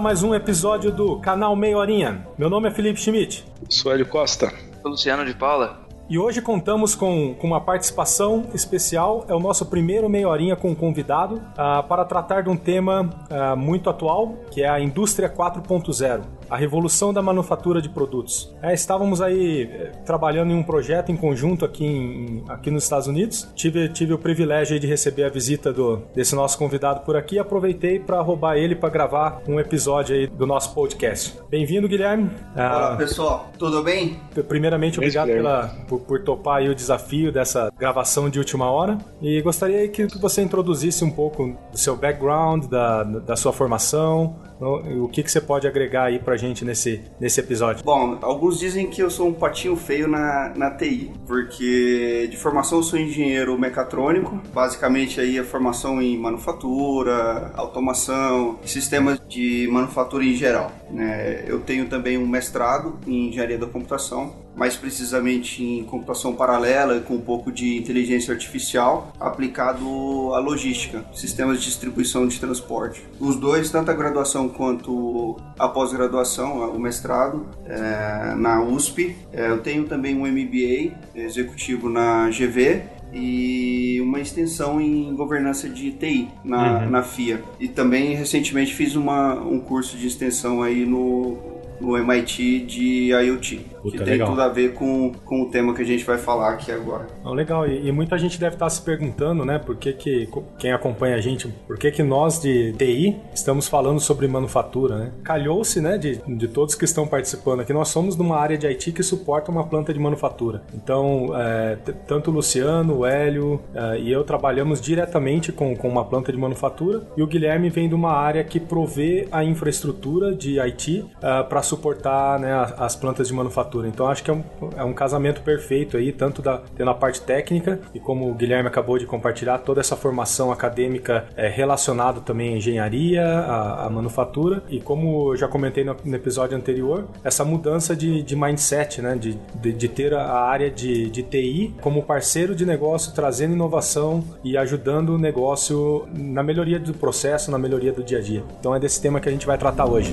a mais um episódio do canal Meia Horinha. Meu nome é Felipe Schmidt. Sou Hélio Costa. Sou Luciano de Paula. E hoje contamos com, com uma participação especial. É o nosso primeiro meia horinha com um convidado uh, para tratar de um tema uh, muito atual, que é a indústria 4.0 a revolução da manufatura de produtos. É, estávamos aí eh, trabalhando em um projeto em conjunto aqui, em, aqui nos Estados Unidos. Tive, tive o privilégio de receber a visita do, desse nosso convidado por aqui e aproveitei para roubar ele para gravar um episódio aí do nosso podcast. Bem-vindo, Guilherme. Olá, ah, pessoal. Tudo bem? Primeiramente, obrigado pela, por, por topar o desafio dessa gravação de última hora. E gostaria que, que você introduzisse um pouco do seu background, da, da sua formação, o que, que você pode agregar aí pra gente nesse, nesse episódio? Bom, alguns dizem que eu sou um patinho feio na, na TI, porque de formação eu sou engenheiro mecatrônico, basicamente aí a formação em manufatura, automação, sistemas de manufatura em geral. Né? Eu tenho também um mestrado em engenharia da computação, mais precisamente em computação paralela e com um pouco de inteligência artificial aplicado à logística, sistemas de distribuição de transporte. Os dois, tanto a graduação quanto a pós-graduação, o mestrado, é, na USP. É, eu tenho também um MBA executivo na GV e uma extensão em governança de TI na, uhum. na FIA. E também recentemente fiz uma, um curso de extensão aí no, no MIT de IoT. Puta, que tem legal. tudo a ver com, com o tema que a gente vai falar aqui agora. Oh, legal, e, e, muita gente deve estar se perguntando, né, por que, que quem acompanha a gente, por que, que nós de TI estamos falando sobre manufatura, né? Calhou-se, né, de, de todos que estão participando aqui, nós somos numa área de IT que suporta uma planta de manufatura. Então, é, tanto o Luciano, o Hélio é, e eu trabalhamos diretamente com, com uma planta de manufatura e o Guilherme vem de uma área que provê a infraestrutura de IT é, para suportar né, as plantas de manufatura Então acho que é um, é um casamento perfeito aí, tanto da, tendo a parte técnica e como o Guilherme acabou de compartilhar, toda essa formação acadêmica é relacionada também à engenharia, à, à, manufatura e como eu já comentei no, no episódio anterior, essa mudança de, de mindset, né? De, de, de, ter a área de, de TI como parceiro de negócio, trazendo inovação e ajudando o negócio na melhoria do processo, na melhoria do dia a dia. Então é desse tema que a gente vai tratar hoje.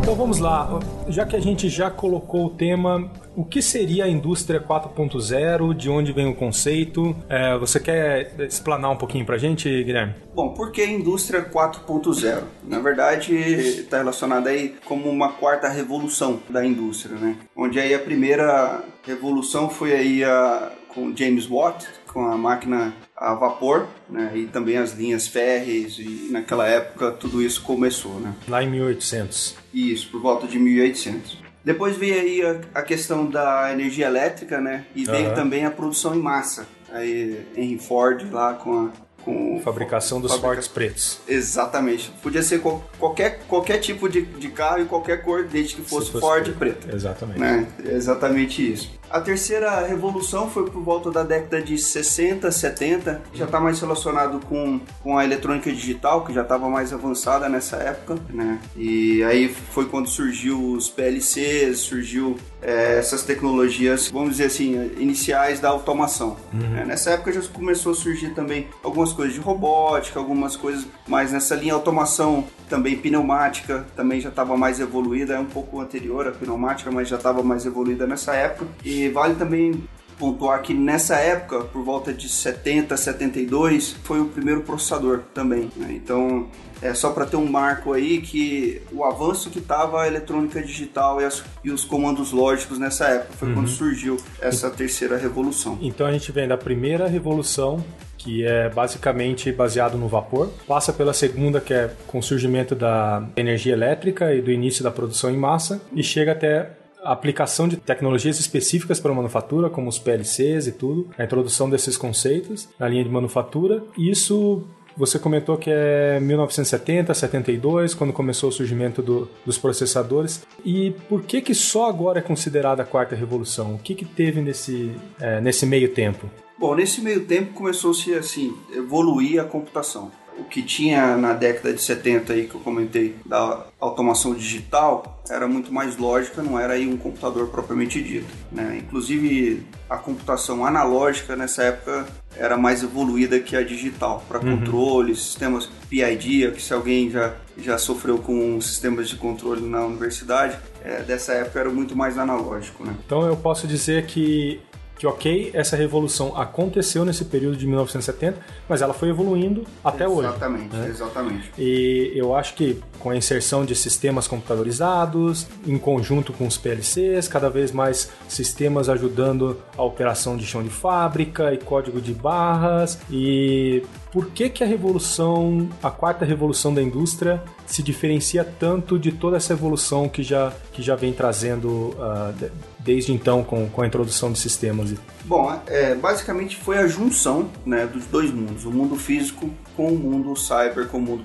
Então vamos lá, já que a gente já colocou o tema, o que seria a indústria 4.0? De onde vem o conceito? É, você quer explanar um pouquinho pra gente, Guilherme? Bom, por que indústria 4.0? Na verdade, está relacionada aí como uma quarta revolução da indústria, né? Onde aí a primeira revolução foi aí a, com James Watt, com a máquina a vapor, né? E também as linhas férreas e naquela época tudo isso começou, né? Lá em 1800. Isso, por volta de 1800. Depois veio aí a, a questão da energia elétrica, né? E veio uhum. também a produção em massa. Aí Henry Ford lá com a com fabricação dos fabrica... Pretos. Exatamente. Podia ser qualquer, qualquer tipo de, de carro e qualquer cor, desde que fosse, fosse Ford preto. preto. Exatamente. Né? Exatamente isso. A terceira revolução foi por volta da década de 60, 70. Já está mais relacionado com, com a eletrônica digital, que já estava mais avançada nessa época, né? E aí foi quando surgiu os PLCs, surgiu é, essas tecnologias, vamos dizer assim, iniciais da automação. Uhum. É, nessa época já começou a surgir também algumas coisas de robótica, algumas coisas mais nessa linha automação também pneumática, também já estava mais evoluída, é um pouco anterior à pneumática, mas já estava mais evoluída nessa época. E vale também pontuar que nessa época, por volta de 70, 72, foi o primeiro processador também. Né? Então, é só para ter um marco aí que o avanço que estava a eletrônica digital e, as, e, os comandos lógicos nessa época foi uhum. quando surgiu essa terceira revolução. Então a gente vem da primeira revolução que é basicamente baseado no vapor, passa pela segunda, que é com o surgimento da energia elétrica e do início da produção em massa, e chega até a aplicação de tecnologias específicas para a manufatura, como os PLCs e tudo, a introdução desses conceitos na linha de manufatura. Isso você comentou que é 1970, 72, quando começou o surgimento do, dos processadores. E por que que só agora é considerada a quarta revolução? O que que teve nesse, é, nesse meio tempo? Bom, nesse meio tempo começou-se assim evoluir a computação o que tinha na década de 70 aí que eu comentei da automação digital era muito mais lógica, não era aí um computador propriamente dito. Né? Inclusive a computação analógica nessa época era mais evoluída que a digital para uhum. controle, sistemas PID, que se alguém já, já sofreu com sistemas de controle na universidade, é, dessa época era muito mais analógico. Né? Então eu posso dizer que que ok, essa revolução aconteceu nesse período de 1970, mas ela foi evoluindo até exatamente, hoje. Exatamente, né? exatamente. E eu acho que com a inserção de sistemas computadorizados, em conjunto com os PLCs, cada vez mais sistemas ajudando a operação de chão de fábrica e código de barras. E por que, que a revolução, a quarta revolução da indústria, se diferencia tanto de toda essa evolução que já, que já vem trazendo uh, desde então com, com a introdução de sistemas? Bom, é, basicamente foi a junção né, dos dois mundos, o mundo físico com o mundo cyber, com o mundo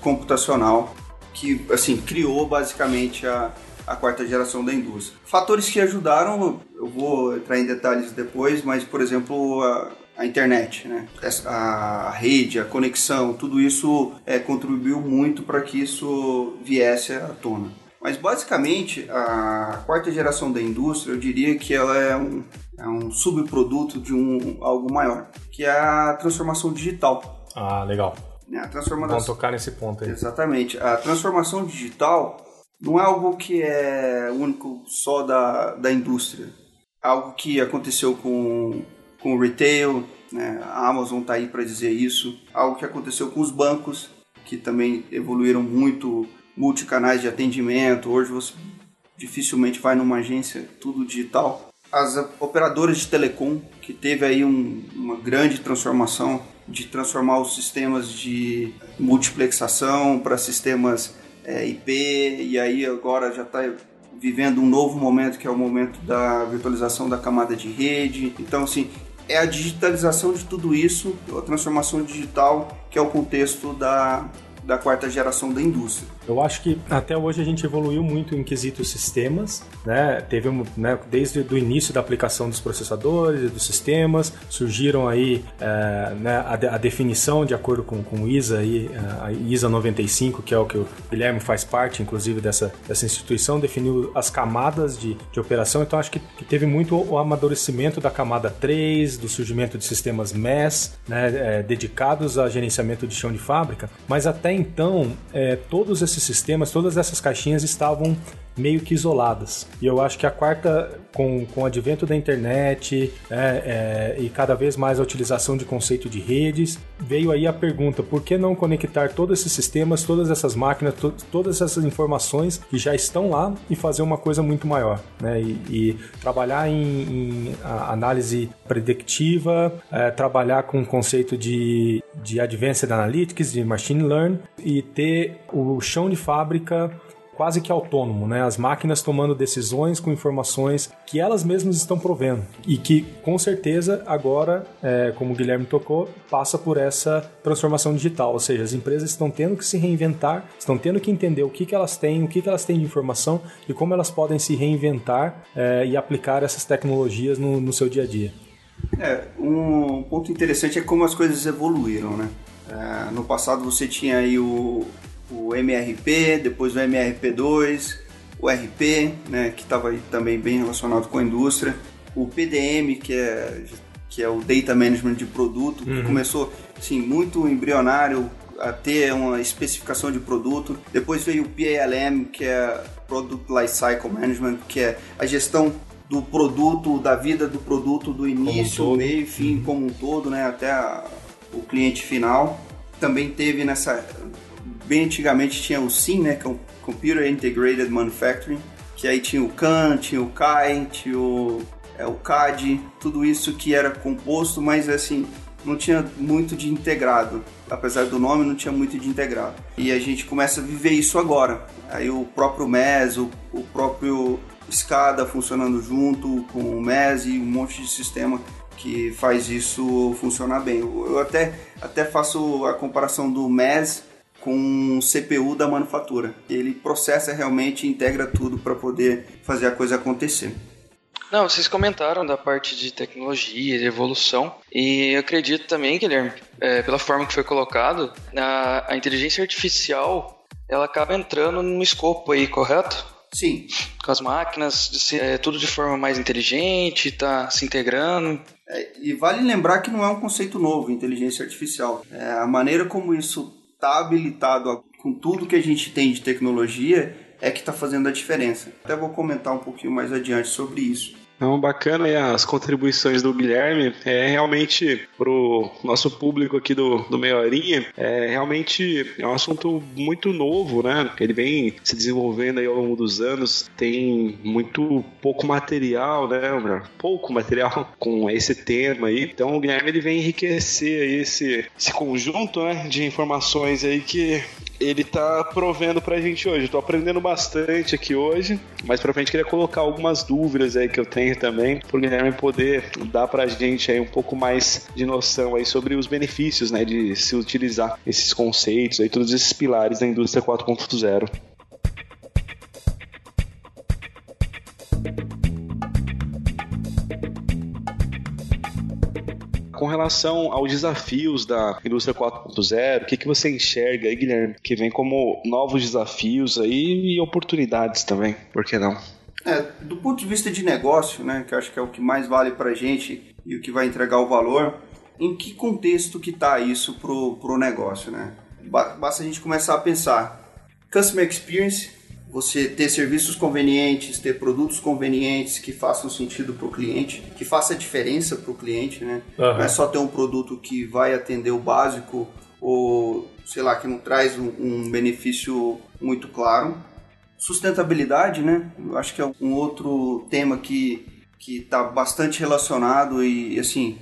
computacional, que assim criou basicamente a, a quarta geração da indústria. Fatores que ajudaram, eu vou entrar em detalhes depois, mas por exemplo a, a internet, né? a, rede, a conexão, tudo isso é, contribuiu muito para que isso viesse à tona. Mas basicamente a quarta geração da indústria, eu diria que ela é um, é um subproduto de um algo maior, que é a transformação digital. Ah, legal. Né, a transformação... Vamos tocar nesse ponto aí. Exatamente. A transformação digital não é algo que é único só da, da indústria. Algo que aconteceu com, com o retail, né? a Amazon está aí para dizer isso. Algo que aconteceu com os bancos, que também evoluíram muito multicanais de atendimento. Hoje você dificilmente vai numa agência tudo digital. As operadoras de telecom, que teve aí um, uma grande transformação de transformar os sistemas de multiplexação para sistemas é, IP, e aí agora já está vivendo um novo momento que é o momento da virtualização da camada de rede. Então, assim, é a digitalização de tudo isso, a transformação digital, que é o contexto da, da quarta geração da indústria. Eu acho que até hoje a gente evoluiu muito em quesitos sistemas, né? Teve um, né, desde o início da aplicação dos processadores e dos sistemas, surgiram aí é, né, a, a, definição de acordo com, com ISA, é, a ISA 95, que é o que o Guilherme faz parte, inclusive, dessa, dessa instituição, definiu as camadas de, de operação, então acho que, que teve muito o amadurecimento da camada 3, do surgimento de sistemas MES, né, é, dedicados a gerenciamento de chão de fábrica, mas até então é, todos esses sistemas, todas essas caixinhas estavam meio que isoladas. E eu acho que a quarta, com, com o advento da internet é, é, e cada vez mais a utilização de conceito de redes, veio aí a pergunta: por que não conectar todos esses sistemas, todas essas máquinas, to todas essas informações que já estão lá e fazer uma coisa muito maior? Né? E, e trabalhar em, em análise predictiva, é, trabalhar com o conceito de, de Advanced Analytics, de Machine Learning e ter o chão de fábrica quase que autônomo, né? As máquinas tomando decisões com informações que elas mesmas estão provendo e que, com certeza, agora, é, como o Guilherme tocou, passa por essa transformação digital, ou seja, as empresas estão tendo que se reinventar, estão tendo que entender o que, que elas têm, o que, que elas têm de informação e como elas podem se reinventar é, e aplicar essas tecnologias no, no seu dia a dia. É, um ponto interessante é como as coisas evoluíram, né? É, no passado você tinha aí o, o MRP, depois o MRP2, o RP, né, que estava também bem relacionado com a indústria, o PDM, que é, que é o Data Management de Produto, que uhum. começou assim, muito embrionário a ter uma especificação de produto. Depois veio o PALM, que é Product Lifecycle Management, que é a gestão do produto, da vida do produto, do início, um meio e fim, uhum. como um todo, né, até a, o cliente final. Também teve nessa bem antigamente tinha o SIM, né, que é o Computer Integrated Manufacturing, que aí tinha o CAN, tinha o CAI, tinha o, é, o CAD, tudo isso que era composto, mas assim, não tinha muito de integrado. Apesar do nome, não tinha muito de integrado. E a gente começa a viver isso agora. Aí o próprio MES, o, o próprio SCADA funcionando junto com o MES e um monte de sistema que faz isso funcionar bem. Eu até, até faço a comparação do MES com o CPU da manufatura. Ele processa realmente e integra tudo para poder fazer a coisa acontecer. Não, vocês comentaram da parte de tecnologia, de evolução, e eu acredito também, Guilherme, é, pela forma que foi colocado, a, a inteligência artificial ela acaba entrando no escopo aí, correto? Sim. Com as máquinas, é, tudo de forma mais inteligente, tá se integrando. É, e vale lembrar que não é um conceito novo, inteligência artificial. É, a maneira como isso está habilitado a, com tudo que a gente tem de tecnologia é que está fazendo a diferença. Até vou comentar um pouquinho mais adiante sobre isso. Então, bacana as contribuições do Guilherme. É realmente pro nosso público aqui do, do Meia Horinha, é realmente é um assunto muito novo, né? Ele vem se desenvolvendo aí ao longo dos anos, tem muito pouco material, né? Pouco material com esse tema aí. Então o Guilherme ele vem enriquecer aí esse, esse conjunto né, de informações aí que ele tá provendo pra gente hoje. tô aprendendo bastante aqui hoje, mas pra frente queria colocar algumas dúvidas aí que eu tenho também, pro Guilherme poder dar pra gente aí um pouco mais de noção aí sobre os benefícios, né, de se utilizar esses conceitos aí, todos esses pilares da indústria 4.0. com relação aos desafios da indústria 4.0, o que, que você enxerga aí, Guilherme, que vem como novos desafios aí e oportunidades também, por que não? É, do ponto de vista de negócio, né, que acho que é o que mais vale para a gente e o que vai entregar o valor, em que contexto que está isso pro, pro negócio, né? Basta a gente começar a pensar customer experience você ter serviços convenientes, ter produtos convenientes que façam sentido para o cliente, que faça diferença para o cliente, né? Uhum. Não é só ter um produto que vai atender o básico ou, sei lá, que não traz um, um benefício muito claro. Sustentabilidade, né? Eu acho que é um outro tema que que está bastante relacionado e, assim,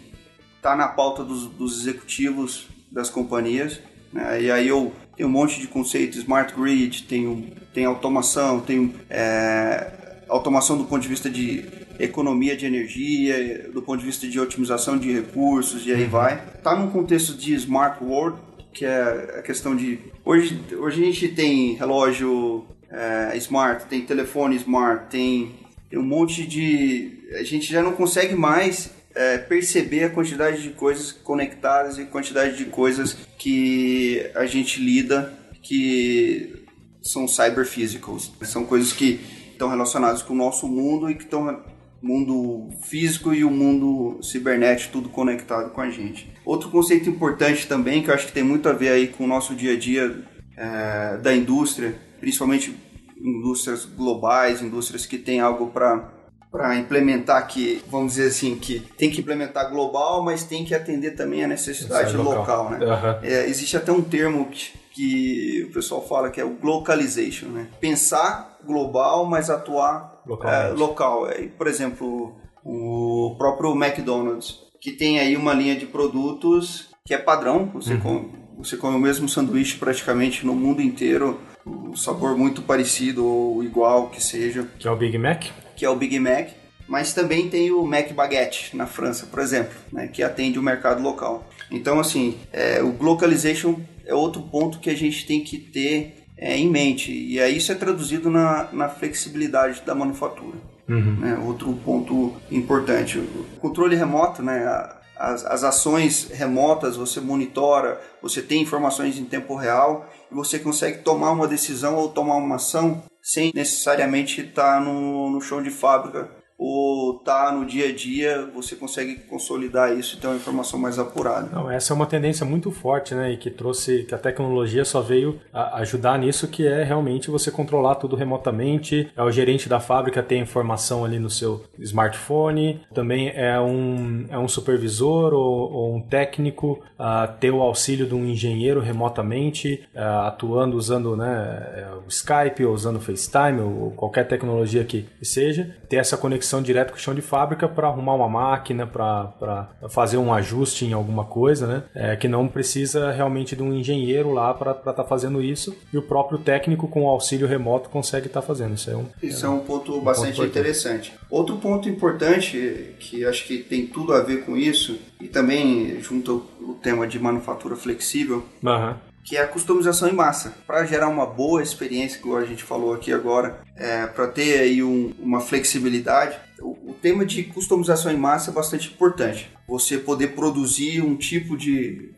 está na pauta dos, dos executivos das companhias. Né? E aí eu tem um monte de conceitos, smart grid, tem, tem automação, tem é, automação do ponto de vista de economia de energia, do ponto de vista de otimização de recursos e aí uhum. vai. Tá num contexto de smart world, que é a questão de hoje hoje a gente tem relógio é, smart, tem telefone smart, tem, tem um monte de a gente já não consegue mais é, perceber a quantidade de coisas conectadas e quantidade de coisas que a gente lida que são cyber physicals. São coisas que estão relacionadas com o nosso mundo e que estão mundo físico e o mundo cibernético tudo conectado com a gente. Outro conceito importante também que eu acho que tem muito a ver aí com o nosso dia a dia é, da indústria, principalmente indústrias globais, indústrias que têm algo para para implementar que, vamos dizer assim, que tem que implementar global, mas tem que atender também a necessidade local. local. né? Uhum. É, existe até um termo que, que, o pessoal fala que é o localization, né? Pensar global, mas atuar é, local. É, por exemplo, o próprio McDonald's, que tem aí uma linha de produtos que é padrão, você, uhum. come, você come o mesmo sanduíche praticamente no mundo inteiro, um sabor muito parecido ou igual que seja. Que é o Big Mac? que é o Big Mac, mas também tem o Mac Baguette na França, por exemplo, né, que atende o mercado local. Então, assim, é, o localization é outro ponto que a gente tem que ter é, em mente, e aí isso é traduzido na, na flexibilidade da manufatura. Uhum. Né, outro ponto importante, o controle remoto, né, as, as ações remotas, você monitora, você tem informações em tempo real e você consegue tomar uma decisão ou tomar uma ação sem necessariamente estar no, no chão de fábrica ou tá no dia a dia, você consegue consolidar isso e ter uma informação mais apurada. Não, essa é uma tendência muito forte, né, e que trouxe que a tecnologia só veio ajudar nisso, que é realmente você controlar tudo remotamente. É o gerente da fábrica ter informação ali no seu smartphone, também é um, é um supervisor ou, ou um técnico uh, ter o auxílio de um engenheiro remotamente, uh, atuando usando né, é, o Skype ou usando o FaceTime ou qualquer tecnologia que seja, ter essa conexão conexão direto com o chão de fábrica para arrumar uma máquina, para fazer um ajuste em alguma coisa, né? É, que não precisa realmente de um engenheiro lá para estar tá fazendo isso e o próprio técnico com o auxílio remoto consegue estar tá fazendo. Isso é um, isso é um, ponto um bastante ponto interessante. Outro ponto importante que acho que tem tudo a ver com isso e também junto o tema de manufatura flexível, uhum. Que é a customização em massa. Para gerar uma boa experiência, como a gente falou aqui agora, é, para ter aí um, uma flexibilidade, o, o tema de customização em massa é bastante importante. Você poder produzir um tipo de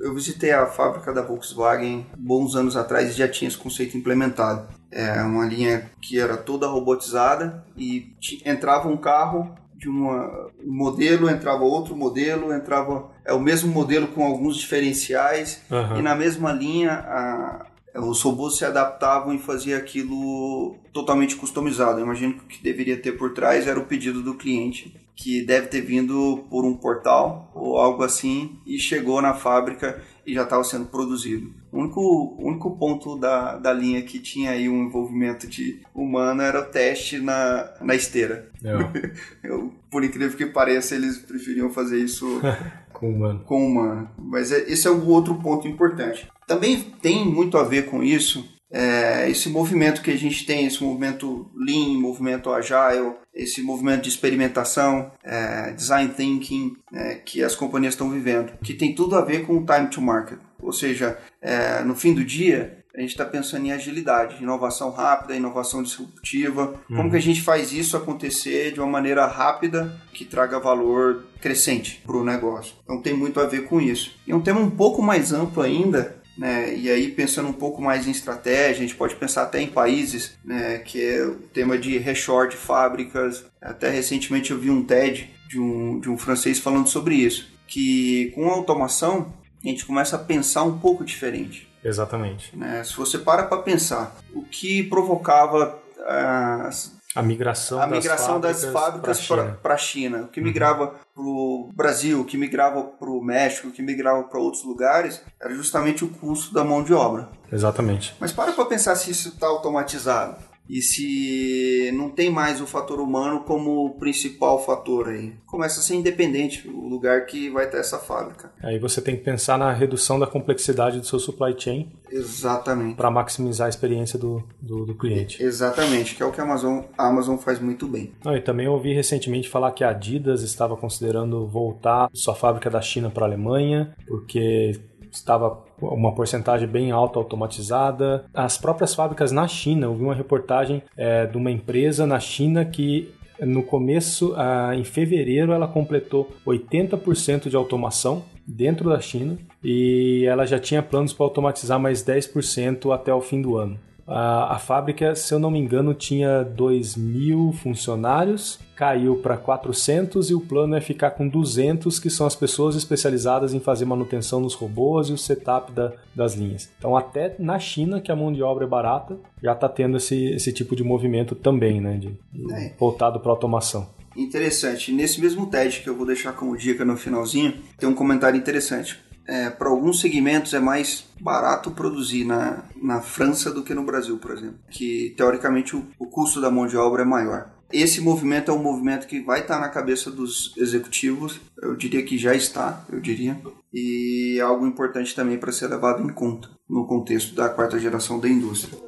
eu visitei a fábrica da Volkswagen bons anos atrás e já tinha esse conceito implementado. É uma linha que era toda robotizada e entrava um carro de uma, um modelo, entrava outro modelo, entrava é o mesmo modelo com alguns diferenciais uhum. e na mesma linha a, os robôs se adaptavam e faziam aquilo totalmente customizado. Eu imagino que o que deveria ter por trás era o pedido do cliente, que deve ter vindo por um portal ou algo assim e chegou na fábrica e já estava sendo produzido. O único, único ponto da, da linha que tinha aí um envolvimento de humano era o teste na, na esteira. É. Eu, por incrível que pareça, eles preferiam fazer isso com humano. Com humano. Mas é, esse é outro ponto importante. Também tem muito a ver com isso é, esse movimento que a gente tem, esse movimento Lean, movimento Agile, esse movimento de experimentação, é, design thinking é, que as companhias estão vivendo, que tem tudo a ver com o time to market. Ou seja, é, no fim do dia, a gente está pensando em agilidade, inovação rápida, inovação disruptiva. Uhum. Como que a gente faz isso acontecer de uma maneira rápida que traga valor crescente para o negócio? Então tem muito a ver com isso. E um tema um pouco mais amplo ainda né? E aí, pensando um pouco mais em estratégia, a gente pode pensar até em países, né? que é o tema de reshore de fábricas. Até recentemente eu vi um TED de um, de um francês falando sobre isso, que com a automação a gente começa a pensar um pouco diferente. Exatamente. Né? Se você para para pensar, o que provocava as a migração, a migração das fábricas para a China. O que migrava uhum. para o Brasil, o que migrava para o México, o que migrava para outros lugares, era justamente o custo da mão de obra. Exatamente. Mas para para pensar se isso está automatizado e se não tem mais o fator humano como principal fator aí. Começa a ser independente o lugar que vai ter essa fábrica. Aí você tem que pensar na redução da complexidade do seu supply chain. Exatamente. Para maximizar a experiência do, do, do, cliente. Exatamente, que é o que a Amazon, a Amazon faz muito bem. Não, e também ouvi recentemente falar que a Adidas estava considerando voltar sua fábrica da China para a Alemanha, porque estava uma porcentagem bem alta automatizada. As próprias fábricas na China, eu vi uma reportagem é, de uma empresa na China que no começo, em fevereiro, ela completou 80% de automação dentro da China e ela já tinha planos para automatizar mais 10% até o fim do ano. A, a fábrica, se eu não me engano, tinha 2 mil funcionários, caiu para 400 e o plano é ficar com 200, que são as pessoas especializadas em fazer manutenção nos robôs e o setup da, das linhas. Então, até na China, que a mão de obra é barata, já está tendo esse, esse tipo de movimento também, né, de, é. voltado para automação. Interessante. Nesse mesmo TED que eu vou deixar como dica no finalzinho, tem um comentário interessante é, para alguns segmentos é mais barato produzir na, na França do que no Brasil, por exemplo, que teoricamente o, o custo da mão de obra é maior. Esse movimento é um movimento que vai estar na cabeça dos executivos, eu diria que já está, eu diria, e é algo importante também para ser levado em conta no contexto da quarta geração da indústria.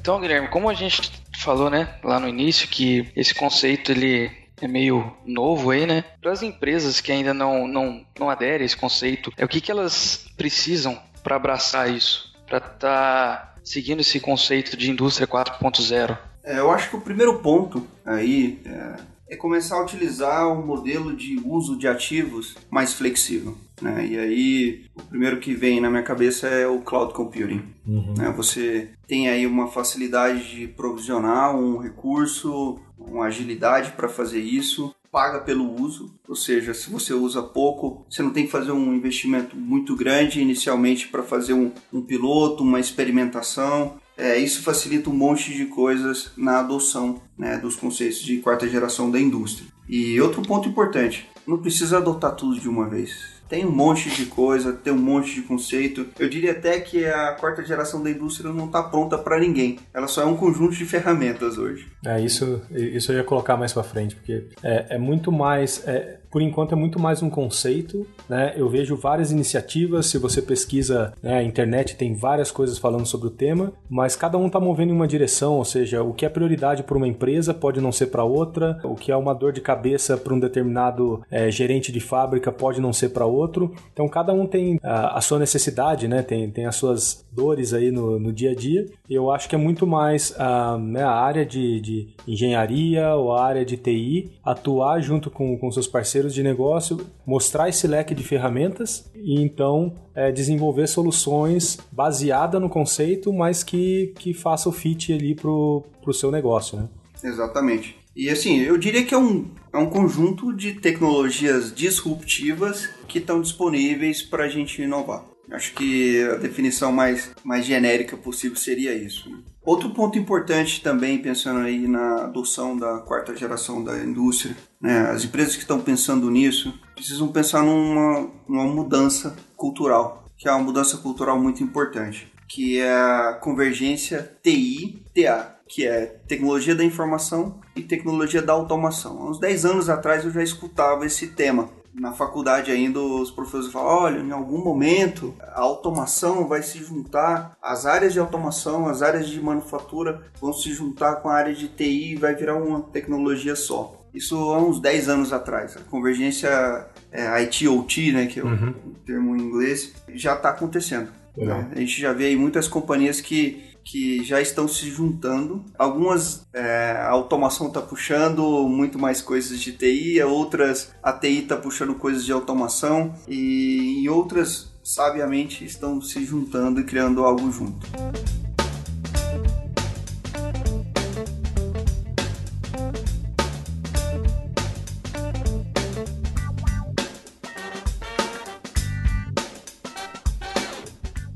Então, Guilherme, como a gente falou, né, lá no início, que esse conceito ele é meio novo aí, né? Para as empresas que ainda não, não, não aderem a esse conceito, é o que, que elas precisam para abraçar isso, para estar tá seguindo esse conceito de indústria 4.0? É, eu acho que o primeiro ponto aí é, é começar a utilizar um modelo de uso de ativos mais flexível. Né? E aí, o primeiro que vem na minha cabeça é o cloud computing. Uhum. Né? Você tem aí uma facilidade de provisionar um recurso, uma agilidade para fazer isso, paga pelo uso, ou seja, se você usa pouco, você não tem que fazer um investimento muito grande inicialmente para fazer um, um, piloto, uma experimentação. É, isso facilita um monte de coisas na adoção né, dos conceitos de quarta geração da indústria. E outro ponto importante, não precisa adotar tudo de uma vez tem um monte de coisa, tem um monte de conceito. Eu diria até que a quarta geração da indústria não está pronta para ninguém. Ela só é um conjunto de ferramentas hoje. É, isso, isso eu ia colocar mais para frente, porque é, é muito mais. É, por enquanto é muito mais um conceito, né? Eu vejo várias iniciativas, se você pesquisa né, a internet tem várias coisas falando sobre o tema, mas cada um está movendo em uma direção, ou seja, o que é prioridade para uma empresa pode não ser para outra, o que é uma dor de cabeça para um determinado é, gerente de fábrica pode não ser para outro. Então cada um tem a, a, sua necessidade, né? Tem, tem as suas dores aí no, no dia a dia. Eu acho que é muito mais a, né, a área de, de engenharia ou a área de TI atuar junto com, com seus parceiros de negócio, mostrar esse leque de ferramentas e então é, desenvolver soluções baseada no conceito, mas que, que faça o fit ali pro, pro seu negócio, né? Exatamente. E assim, eu diria que é um, é um conjunto de tecnologias disruptivas que estão disponíveis para a gente inovar. Acho que a definição mais, mais genérica possível seria isso. Outro ponto importante também, pensando aí na adoção da quarta geração da indústria, né? as empresas que estão pensando nisso precisam pensar numa, numa mudança cultural, que é uma mudança cultural muito importante, que é a convergência TI-TA, que é tecnologia da informação e tecnologia da automação. Há uns 10 anos atrás eu já escutava esse tema. Na faculdade ainda os professores falam, olha, em algum momento a automação vai se juntar, as áreas de automação, as áreas de manufatura vão se juntar com a área de TI e vai virar uma tecnologia só. Isso há uns 10 anos atrás. A convergência é, IT-OT, né, que é o uhum. termo em inglês, já está acontecendo. Né? A gente já vê aí muitas companhias que que já estão se juntando. Algumas é, a automação está puxando muito mais coisas de TI, outras a TI está puxando coisas de automação e, e outras sabiamente estão se juntando e criando algo junto.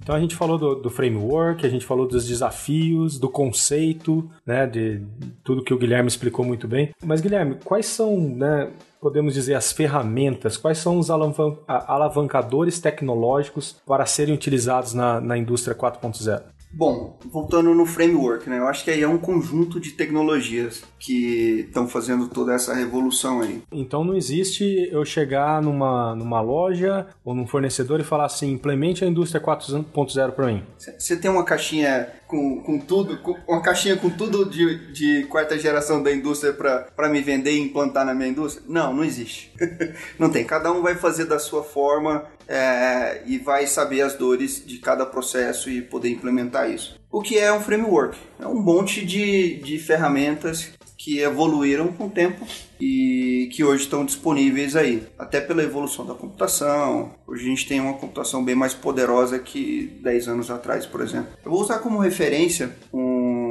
Então a gente falou do, do, framework, a gente falou dos desafios, do conceito, né, de tudo que o Guilherme explicou muito bem. Mas Guilherme, quais são, né, podemos dizer as ferramentas, quais são os alavan alavancadores tecnológicos para serem utilizados na, na indústria 4.0? Bom, voltando no framework, né? Eu acho que aí é um conjunto de tecnologias que estão fazendo toda essa revolução aí. Então não existe eu chegar numa, numa loja ou num fornecedor e falar assim, implemente a indústria 4.0 para mim. Você tem uma caixinha com, com tudo, com, uma caixinha com tudo de, de quarta geração da indústria para me vender e implantar na minha indústria? Não, não existe. não tem. Cada um vai fazer da sua forma é, e vai saber as dores de cada processo e poder implementar isso. O que é um framework? É um monte de, de ferramentas que evoluíram com o tempo e que hoje estão disponíveis aí, até pela evolução da computação. Hoje a gente tem uma computação bem mais poderosa que 10 anos atrás, por exemplo. Eu vou usar como referência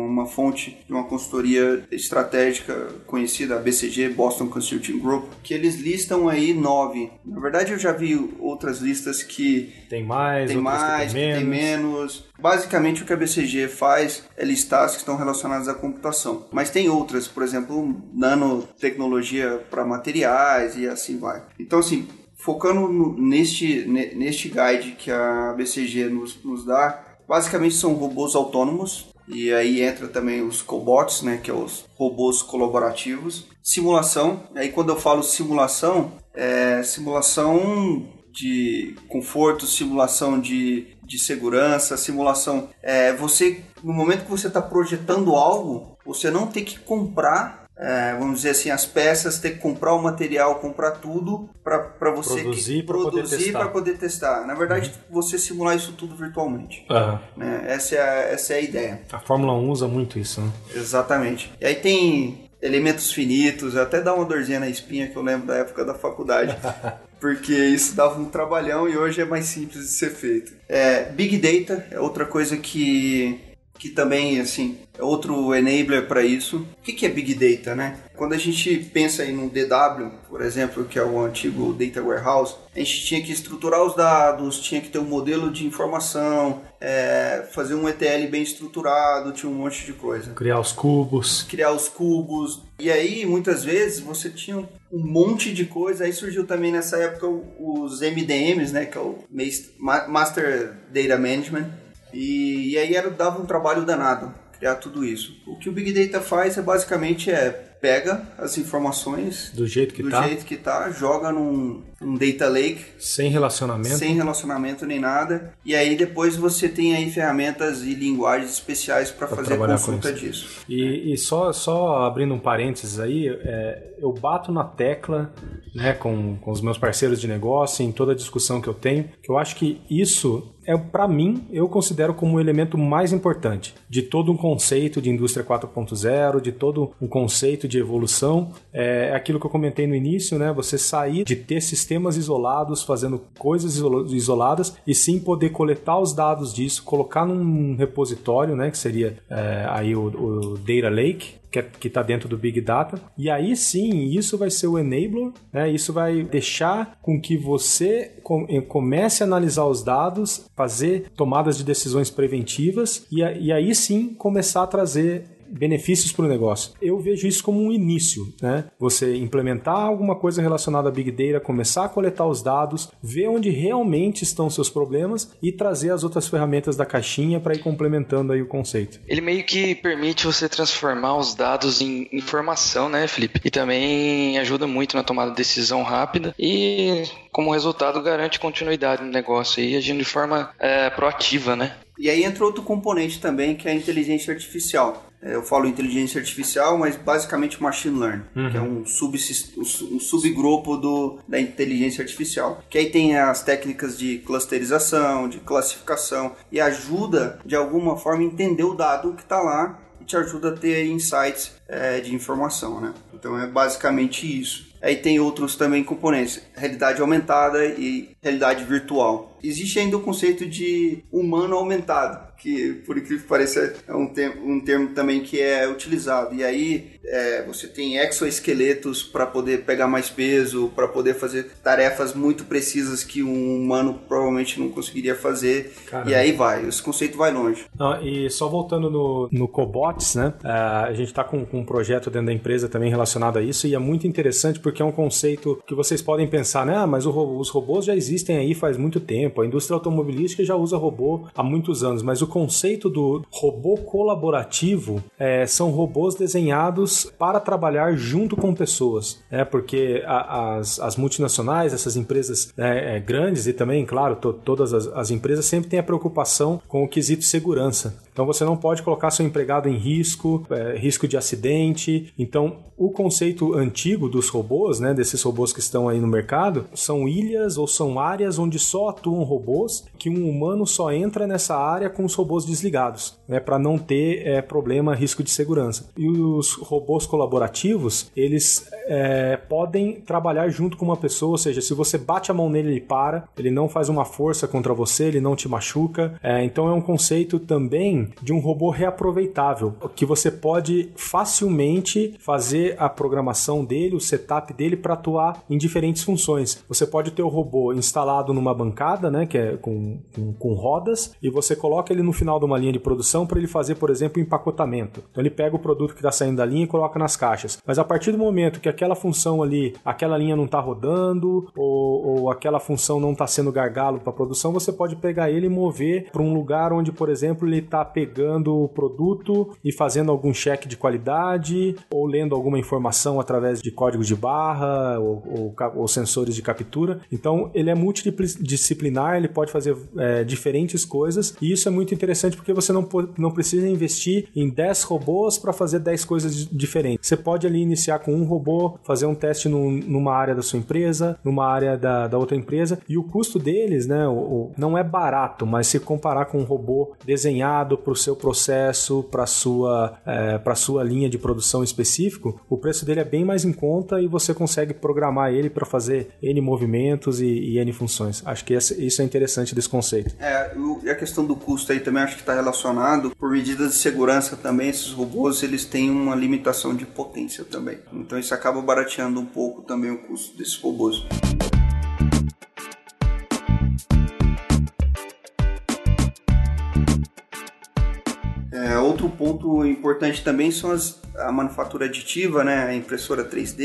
uma fonte de uma consultoria estratégica conhecida, a BCG, Boston Consulting Group, que eles listam aí nove. Na verdade, eu já vi outras listas que tem mais, tem mais, tem menos. tem menos. Basicamente, o que a BCG faz é listar as que estão relacionadas à computação. Mas tem outras, por exemplo, nanotecnologia para materiais e assim vai. Então, assim, focando no, neste, neste guide que a BCG nos, nos dá, basicamente são robôs autônomos e aí entra também os cobots, né, que é os robôs colaborativos. Simulação, aí quando eu falo simulação, é simulação de conforto, simulação de, de segurança, simulação. É, você, no momento que você está projetando algo, você não tem que comprar é, vamos dizer assim, as peças, ter que comprar o material, comprar tudo para você produzir para poder, poder, testar. Na verdade, uhum. você simular isso tudo virtualmente. Uhum. Né? Essa, é a, essa é a ideia. A Fórmula 1 usa muito isso, né? Exatamente. E aí tem elementos finitos, até dá uma dorzinha na espinha que eu lembro da época da faculdade. porque isso dava um trabalhão e hoje é mais simples de ser feito. É, Big Data é outra coisa que que também, assim, é outro enabler para isso. O que é Big Data, né? Quando a gente pensa em um DW, por exemplo, que é o antigo Data Warehouse, a gente tinha que estruturar os dados, tinha que ter um modelo de informação, é, fazer um ETL bem estruturado, tinha um monte de coisa. Criar os cubos. Criar os cubos. E aí, muitas vezes, você tinha um monte de coisa. Aí surgiu também nessa época os MDMs, né? Que é o Master Data Management e, e aí era, dava um trabalho danado criar tudo isso. O que o Big Data faz é basicamente é pega as informações do jeito que do tá, jeito que tá joga num, num data lake. Sem relacionamento, sem relacionamento nem nada, e aí depois você tem aí ferramentas e linguagens especiais para fazer a consulta disso. E, e, só só abrindo um parênteses aí, é, eu bato na tecla né, com, com os meus parceiros de negócio, em toda a discussão que eu tenho, que eu acho que isso é para mim eu considero como o elemento mais importante de todo um conceito de indústria 4.0, de todo um conceito de evolução. É aquilo que eu comentei no início, né? Você sair de ter sistemas isolados fazendo coisas isoladas e sim poder coletar os dados disso, colocar num repositório, né? Que seria é, aí o, o Data Lake, que está dentro do Big Data. E aí sim, isso vai ser o enabler, né? isso vai deixar com que você eh, comece a analisar os dados, fazer tomadas de decisões preventivas e, e aí sim começar a trazer benefícios para o negócio. Eu vejo isso como um início, né? Você implementar alguma coisa relacionada a Big Data, começar a coletar os dados, ver onde realmente estão seus problemas e trazer as outras ferramentas da caixinha para ir complementando aí o conceito. Ele meio que permite você transformar os dados em informação, né, Felipe? E também ajuda muito na tomada de decisão rápida e, como resultado, garante continuidade no negócio e agindo de forma é, proativa, né? E aí entra outro componente também, que é a inteligência artificial. É, eu falo inteligência artificial, mas basicamente machine learning, uhum. que é um, sub, um subgrupo do, da inteligência artificial. Que aí tem as técnicas de clusterização, de classificação, e ajuda, de alguma forma, a entender o dado que está lá e te ajuda a ter insights é, de informação, né? Então é basicamente isso. Aí tem outros também componentes, realidade aumentada e realidade virtual. Existe ainda o conceito de humano aumentado, que por incrível que pareça é um termo, um termo também que é utilizado. E aí é, você tem exoesqueletos para poder pegar mais peso, para poder fazer tarefas muito precisas que um humano provavelmente não conseguiria fazer. Caramba. E aí vai, esse conceito vai longe. E só voltando no, no Cobots, né? É, a gente está com, com, um projeto dentro da empresa também relacionado a isso e é muito interessante porque é um conceito que vocês podem pensar, né? Ah, mas o, os robôs já existem aí faz muito tempo, a indústria automobilística já usa robô há muitos anos, mas o conceito do robô colaborativo é, são robôs desenhados para trabalhar junto com pessoas, né? Porque a, as, as, multinacionais, essas empresas né, é, grandes e também, claro, to, todas as, as empresas sempre têm a preocupação com o quesito segurança. Então você não pode colocar seu empregado em risco, é, risco de acidente. Então o conceito antigo dos robôs, né, desses robôs que estão aí no mercado, são ilhas ou são áreas onde só atuam robôs, que um humano só entra nessa área com os robôs desligados, né, para não ter é, problema, risco de segurança. E os robôs colaborativos, eles é, podem trabalhar junto com uma pessoa, ou seja, se você bate a mão nele, ele para, ele não faz uma força contra você, ele não te machuca. É, então é um conceito também de um robô reaproveitável, que você pode facilmente fazer a programação dele, o setup dele para atuar em diferentes funções. Você pode ter o robô instalado numa bancada, né, que é com, com, com rodas, e você coloca ele no final de uma linha de produção para ele fazer, por exemplo, empacotamento. Então ele pega o produto que está saindo da linha e coloca nas caixas. Mas a partir do momento que aquela função ali, aquela linha não está rodando ou, ou aquela função não está sendo gargalo para produção, você pode pegar ele e mover para um lugar onde, por exemplo, ele está pegando o produto e fazendo algum cheque de qualidade ou lendo alguma informação através de código de barra ou, ou, ou sensores de captura. Então, ele é multidisciplinar, ele pode fazer é, diferentes coisas e isso é muito interessante porque você não, não precisa investir em 10 robôs para fazer 10 coisas diferentes. Você pode ali iniciar com um robô, fazer um teste numa área da sua empresa, numa área da, da outra empresa e o custo deles, né, o, o, não é barato, mas se comparar com um robô desenhado para o seu processo, para sua é, para sua linha de produção específico, o preço dele é bem mais em conta e você consegue programar ele para fazer n movimentos e, e, n funções. Acho que isso é interessante desse conceito. É, e a questão do custo aí também acho que está relacionado por medidas de segurança também. Esses robôs eles têm uma limitação de potência também, então isso acaba barateando um pouco também o custo desses robôs. Ponto importante também são as, a manufatura aditiva, né? A impressora 3D,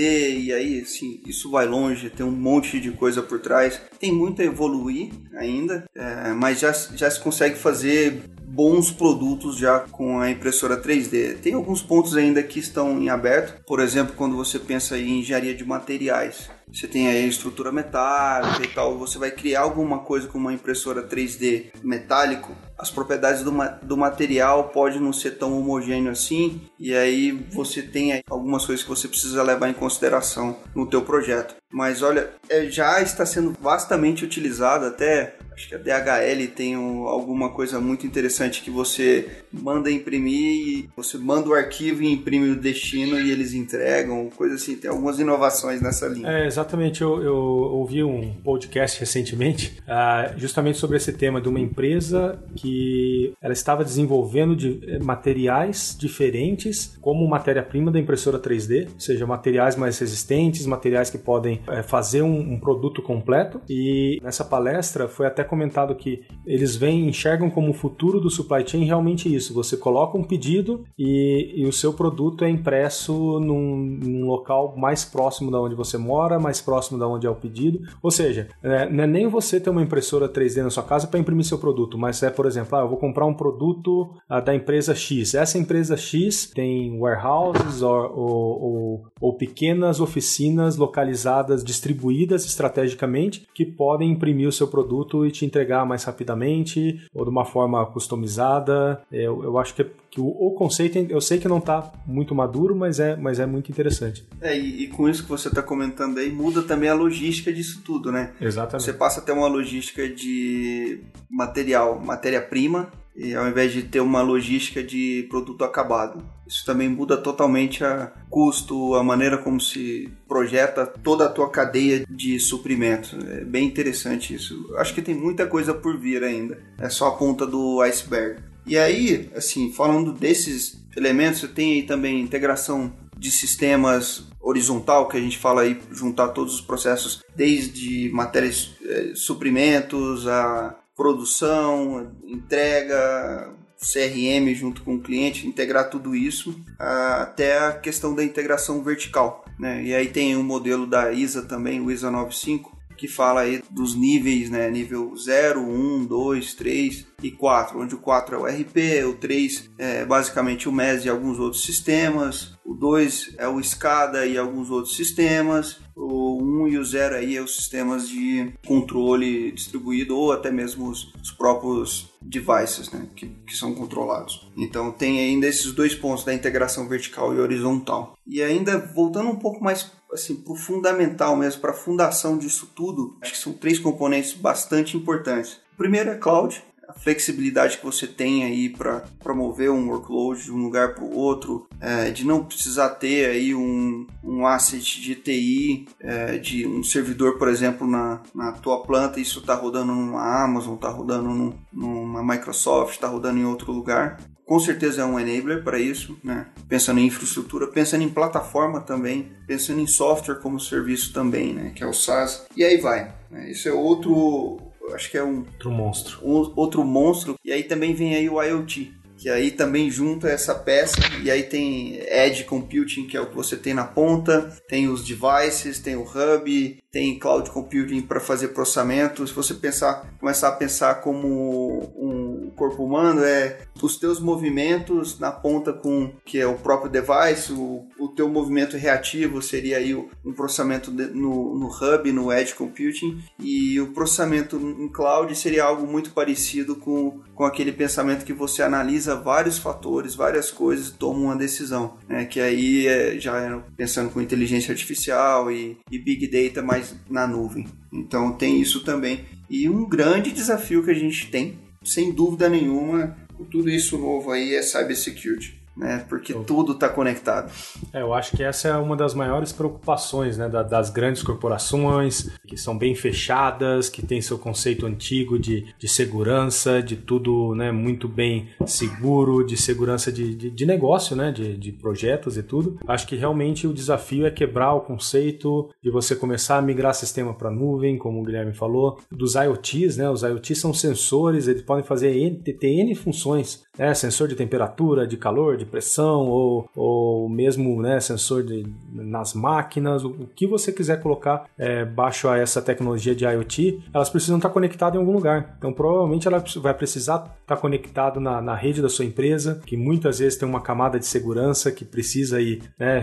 e aí, assim, isso vai longe, tem um monte de coisa por trás. Tem muito a evoluir ainda, é, mas já, já se consegue fazer bons produtos já com a impressora 3D. Tem alguns pontos ainda que estão em aberto, por exemplo, quando você pensa em engenharia de materiais. Você tem aí a estrutura metálica e tal, você vai criar alguma coisa com uma impressora 3D metálico, as propriedades do, ma do material podem não ser tão homogêneo assim, e aí você tem algumas coisas que você precisa levar em consideração no teu projeto. Mas olha, é, já está sendo vastamente utilizado até acho que a DHL tem um, alguma coisa muito interessante que você manda imprimir, você manda o arquivo e imprime o destino e eles entregam, coisa assim. Tem algumas inovações nessa linha. É, exatamente. Eu, eu ouvi um podcast recentemente uh, justamente sobre esse tema de uma empresa que ela estava desenvolvendo de, eh, materiais diferentes como matéria-prima da impressora 3D, ou seja, materiais mais resistentes, materiais que podem é, fazer um, um produto completo. E nessa palestra foi até comentado que eles veem, enxergam como o futuro do supply chain realmente isso. Você coloca um pedido e, e o seu produto é impresso num, num, local mais próximo da onde você mora, mais próximo da onde é o pedido. Ou seja, é, não é nem você ter uma impressora 3D na sua casa para imprimir seu produto, mas é, por exemplo, ah, eu vou comprar um produto ah, da empresa X. Essa empresa X tem warehouses ou, ou, ou, ou pequenas oficinas localizadas, distribuídas estrategicamente, que podem imprimir o seu produto e te entregar mais rapidamente ou de uma forma customizada. Eu, eu acho que, que o, o, conceito, eu sei que não está muito maduro, mas é, mas é muito interessante. É, e, e com isso que você está comentando aí, muda também a logística disso tudo, né? Exatamente. Você passa a ter uma logística de material, matéria-prima, e ao invés de ter uma logística de produto acabado. Isso também muda totalmente a custo, a maneira como se projeta toda a tua cadeia de suprimentos. É bem interessante isso. Acho que tem muita coisa por vir ainda. É só a ponta do iceberg. E aí, assim, falando desses elementos, você tem aí também integração de sistemas horizontal, que a gente fala aí juntar todos os processos, desde matérias, eh, suprimentos, a produção, entrega, CRM junto com o cliente, integrar tudo isso até a questão da integração vertical. Né? E aí tem o um modelo da ISA também, o ISA 95, que fala aí dos níveis, né? Nível 0, 1, 2, 3 e 4, onde o 4 é o RP, o 3 é basicamente o MES e alguns outros sistemas, o 2 é o SCADA e alguns outros sistemas, o 1 e o 0 aí é os sistemas de controle distribuído ou até mesmo os, os próprios devices né, que, que são controlados. Então tem ainda esses dois pontos da integração vertical e horizontal. E ainda voltando um pouco mais assim, para o fundamental mesmo, para a fundação disso tudo, acho que são três componentes bastante importantes. O primeiro é cloud, a flexibilidade que você tem aí para promover um workload de um lugar para o outro, é, de não precisar ter aí um, um asset de TI, é, de um servidor, por exemplo, na, na tua planta, isso está rodando numa Amazon, está rodando num, numa Microsoft, está rodando em outro lugar com certeza é um enabler para isso, né? Pensando em infraestrutura, pensando em plataforma também, pensando em software como serviço também, né? Que é o SaaS. E aí vai. Né? Isso é outro, acho que é um outro monstro. Um, outro monstro. E aí também vem aí o IoT, que aí também junta essa peça e aí tem edge computing que é o que você tem na ponta, tem os devices, tem o hub, tem cloud computing para fazer processamento. Se você pensar, começar a pensar como um corpo humano, é os teus movimentos na ponta com que é o próprio device, o, o teu movimento reativo seria aí um processamento no, no hub, no edge computing, e o processamento em cloud seria algo muito parecido com, com aquele pensamento que você analisa vários fatores, várias coisas toma uma decisão, né? que aí é, já é pensando com inteligência artificial e, e big data mais na nuvem. Então tem isso também. E um grande desafio que a gente tem, sem dúvida nenhuma, com tudo isso novo aí é cybersecurity né? Porque eu... tudo está conectado. É, eu acho que essa é uma das maiores preocupações, né? das grandes corporações que são bem fechadas, que tem seu conceito antigo de, de segurança, de tudo, né? Muito bem seguro, de segurança de, de, de negócio, né? De, de projetos e tudo. Acho que realmente o desafio é quebrar o conceito de você começar a migrar sistema para nuvem, como o Guilherme falou, dos IoTs, né? Os IoTs são sensores, eles podem fazer N, ter N funções, né? Sensor de temperatura, de calor, de pressão ou, ou mesmo né, sensor de, nas máquinas, o, o que você quiser colocar é, baixo a essa tecnologia de IoT, elas precisam estar conectadas em algum lugar. Então, provavelmente ela vai precisar estar conectado na, na rede da sua empresa, que muitas vezes tem uma camada de segurança que precisa aí, né,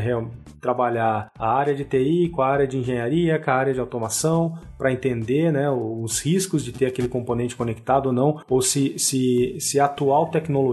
trabalhar a área de TI com a área de engenharia, com a área de automação, para entender né, os riscos de ter aquele componente conectado ou não, ou se, se, se a atual tecnologia,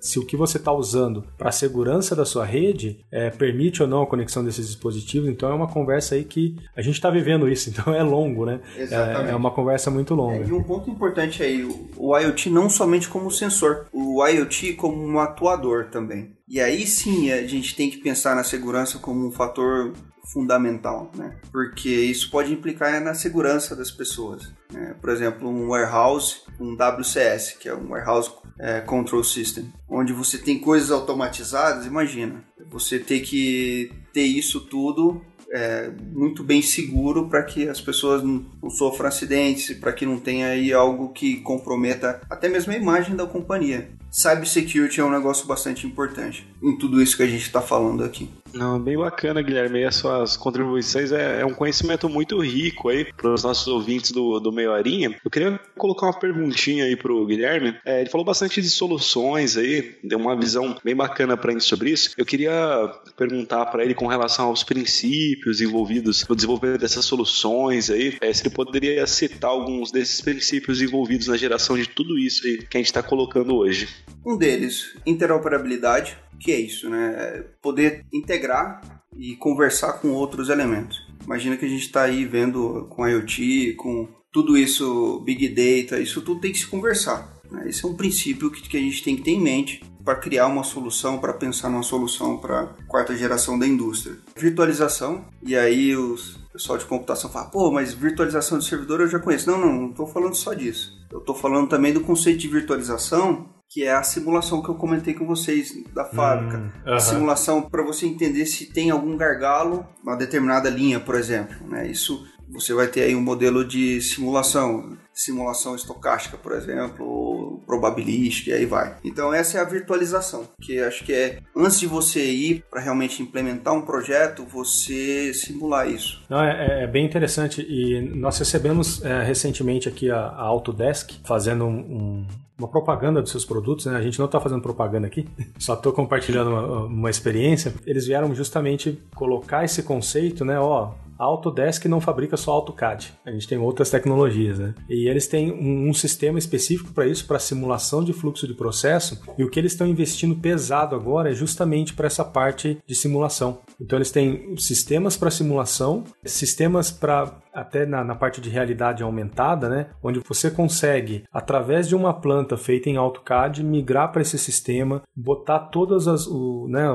se o que você está usando para a segurança da sua rede é, permite ou não a conexão desses dispositivos. Então é uma conversa aí que a gente está vivendo isso, então é longo, né? Exatamente. É, é uma conversa muito longa. É, e um ponto importante aí, o, o IoT não somente como sensor, o IoT como um atuador também. E aí sim a gente tem que pensar na segurança como um fator fundamental, né? Porque isso pode implicar na segurança das pessoas. Né? Por exemplo, um warehouse, um WCS, que é um Warehouse é, Control System, onde você tem coisas automatizadas. Imagina, você ter que ter isso tudo é, muito bem seguro para que as pessoas não, não sofram acidentes, para que não tenha aí algo que comprometa até mesmo a imagem da companhia. Cybersecurity é um negócio bastante importante em tudo isso que a gente está falando aqui. Não, bem bacana, Guilherme. E as suas contribuições é, é um conhecimento muito rico aí para os nossos ouvintes do, do Meio Arinha. Eu queria colocar uma perguntinha aí para o Guilherme. É, ele falou bastante de soluções aí, deu uma visão bem bacana para gente sobre isso. Eu queria perguntar para ele com relação aos princípios envolvidos no desenvolvimento dessas soluções aí, é, se ele poderia citar alguns desses princípios envolvidos na geração de tudo isso aí que a gente está colocando hoje. Um deles, interoperabilidade que é isso, né? Poder integrar e conversar com outros elementos. Imagina que a gente está aí vendo com IoT, com tudo isso, Big Data, isso tudo tem que se conversar. Né? Esse é um princípio que, que a gente tem que ter em mente para criar uma solução, para pensar numa solução para quarta geração da indústria. Virtualização, e aí os pessoal de computação fala, pô, mas virtualização de servidor eu já conheço. Não, não, não estou falando só disso. Eu estou falando também do conceito de virtualização que é a simulação que eu comentei com vocês da fábrica. Hum, uh -huh. A simulação para você entender se tem algum gargalo na determinada linha, por exemplo. Né? Isso você vai ter aí um modelo de simulação, simulação estocástica, por exemplo, probabilística, e aí vai. Então essa é a virtualização, que acho que é antes de você ir para realmente implementar um projeto, você simular isso. Não, é, é bem interessante e nós recebemos é, recentemente aqui a, a Autodesk fazendo um, um uma propaganda dos seus produtos, né? A gente não está fazendo propaganda aqui, só estou compartilhando uma, uma, experiência. Eles vieram justamente colocar esse conceito, né? Ó, a Autodesk não fabrica só AutoCAD, a gente tem outras tecnologias, né? E eles têm um, um sistema específico para isso, para simulação de fluxo de processo, e o que eles estão investindo pesado agora é justamente para essa parte de simulação. Então eles têm sistemas para simulação, sistemas para até na, na, parte de realidade aumentada, né? Onde você consegue, através de uma planta feita em AutoCAD, migrar para esse sistema, botar todas as, o, né,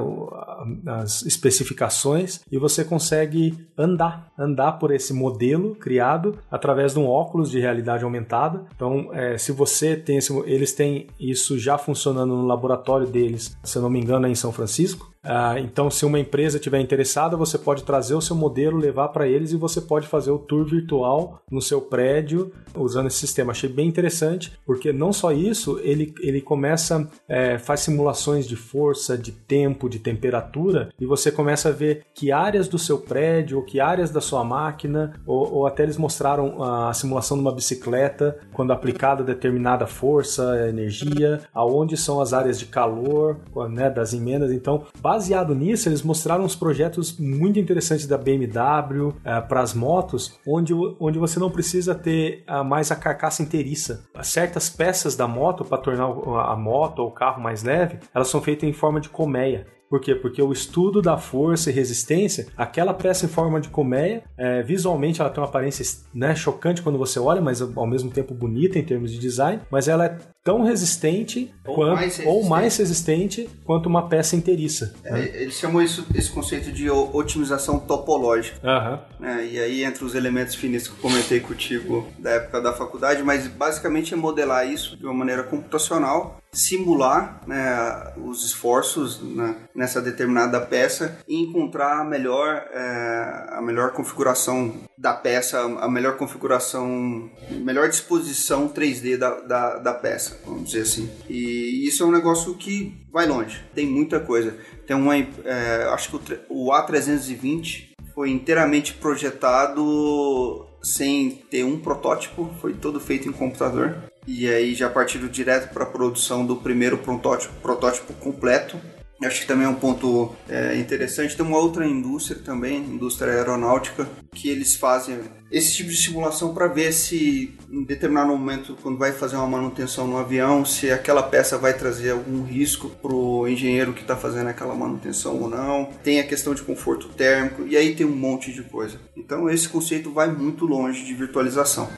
as especificações e você consegue andar, andar por esse modelo criado através de um óculos de realidade aumentada. Então, é, se você tem esse, eles têm isso já funcionando no laboratório deles, se eu não me engano, é em São Francisco. Ah, então, se uma empresa estiver interessada, você pode trazer o seu modelo, levar para eles e você pode fazer o tour virtual no seu prédio usando esse sistema. Achei bem interessante, porque não só isso, ele, ele começa, é, faz simulações de força, de tempo, de temperatura, e você começa a ver que áreas do seu prédio, ou que áreas da sua máquina, ou, ou até eles mostraram a simulação de uma bicicleta, quando aplicada determinada força, energia, aonde são as áreas de calor, né, das emendas. Então, baseado nisso, eles mostraram uns projetos muito interessantes da BMW é, para as motos, onde, onde você não precisa ter a, mais a carcaça inteiriça. Certas peças da moto, para tornar a moto ou o carro mais leve, elas são feitas em forma de colmeia. Por quê? Porque o estudo da força e resistência, aquela peça em forma de colmeia, é, visualmente ela tem uma aparência né, chocante quando você olha, mas ao mesmo tempo bonita em termos de design, mas ela é tão resistente ou, quanto, mais, resistente. ou mais resistente quanto uma peça inteiriça. É, né? Eles chamam isso, esse conceito de otimização topológica. Uhum. É, e aí entre os elementos finis que eu comentei contigo da época da faculdade, mas basicamente é modelar isso de uma maneira computacional simular né, os esforços né, nessa determinada peça e encontrar a melhor, é, a melhor configuração da peça, a melhor configuração, melhor disposição 3D da, da, da peça, vamos dizer assim. E isso é um negócio que vai longe, tem muita coisa. Tem uma, é, acho que o, o A320 foi inteiramente projetado sem ter um protótipo, foi todo feito em computador. E aí já partiram direto para a produção do primeiro protótipo, protótipo completo. Acho que também é um ponto é, interessante. Tem uma outra indústria também, indústria aeronáutica, que eles fazem esse tipo de simulação para ver se em determinado momento, quando vai fazer uma manutenção no avião, se aquela peça vai trazer algum risco para o engenheiro que está fazendo aquela manutenção ou não. Tem a questão de conforto térmico e aí tem um monte de coisa. Então esse conceito vai muito longe de virtualização.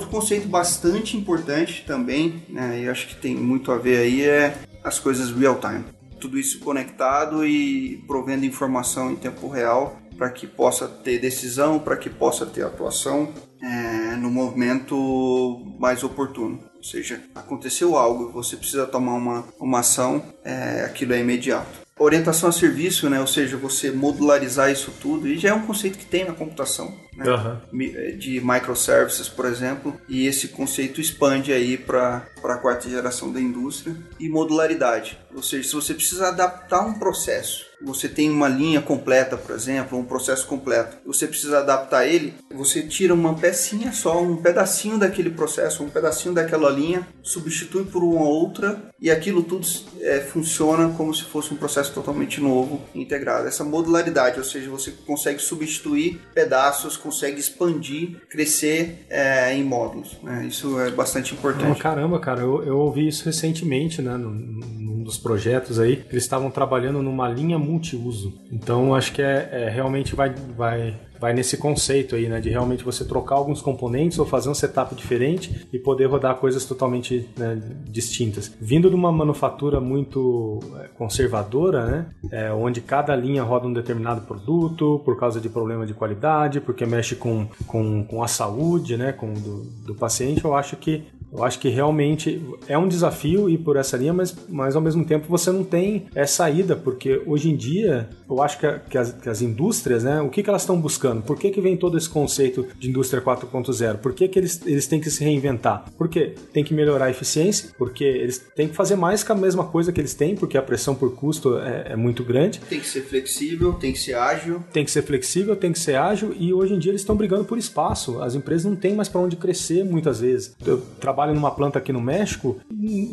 Outro conceito bastante importante também, né, e acho que tem muito a ver aí, é as coisas real time. Tudo isso conectado e provendo informação em tempo real para que possa ter decisão, para que possa ter atuação é, no momento mais oportuno. Ou seja, aconteceu algo, você precisa tomar uma, uma ação, é, aquilo é imediato orientação a serviço, né? Ou seja, você modularizar isso tudo, e já é um conceito que tem na computação, né? uhum. de microservices, por exemplo, e esse conceito expande aí para a quarta geração da indústria e modularidade. Ou seja, se você precisa adaptar um processo você tem uma linha completa, por exemplo, um processo completo, você precisa adaptar ele, você tira uma pecinha só, um pedacinho daquele processo, um pedacinho daquela linha, substitui por uma outra e aquilo tudo é, funciona como se fosse um processo totalmente novo, integrado. Essa modularidade, ou seja, você consegue substituir pedaços, consegue expandir, crescer é, em módulos. Né? Isso é bastante importante. Oh, caramba, cara, eu, eu ouvi isso recentemente, né? Num dos projetos aí, eles estavam trabalhando numa linha multiuso. Então acho que é, é realmente vai, vai vai nesse conceito aí, né, de realmente você trocar alguns componentes ou fazer um setup diferente e poder rodar coisas totalmente né, distintas. Vindo de uma manufatura muito é, conservadora, né, é, onde cada linha roda um determinado produto por causa de problema de qualidade, porque mexe com, com, com a saúde, né, com do, do paciente, eu acho que eu acho que realmente é um desafio ir por essa linha, mas, mas ao mesmo tempo você não tem é, saída, porque hoje em dia eu acho que, a, que, as, que as, indústrias, né, o que, que elas estão buscando? Por que, que vem todo esse conceito de indústria 4.0? Por que, que eles, eles têm que se reinventar? Porque tem que melhorar a eficiência, porque eles têm que fazer mais com a mesma coisa que eles têm, porque a pressão por custo é, é muito grande. Tem que ser flexível, tem que ser ágil. Tem que ser flexível, tem que ser ágil, e hoje em dia eles estão brigando por espaço. As empresas não têm mais para onde crescer muitas vezes. Eu trabalho trabalham numa planta aqui no México,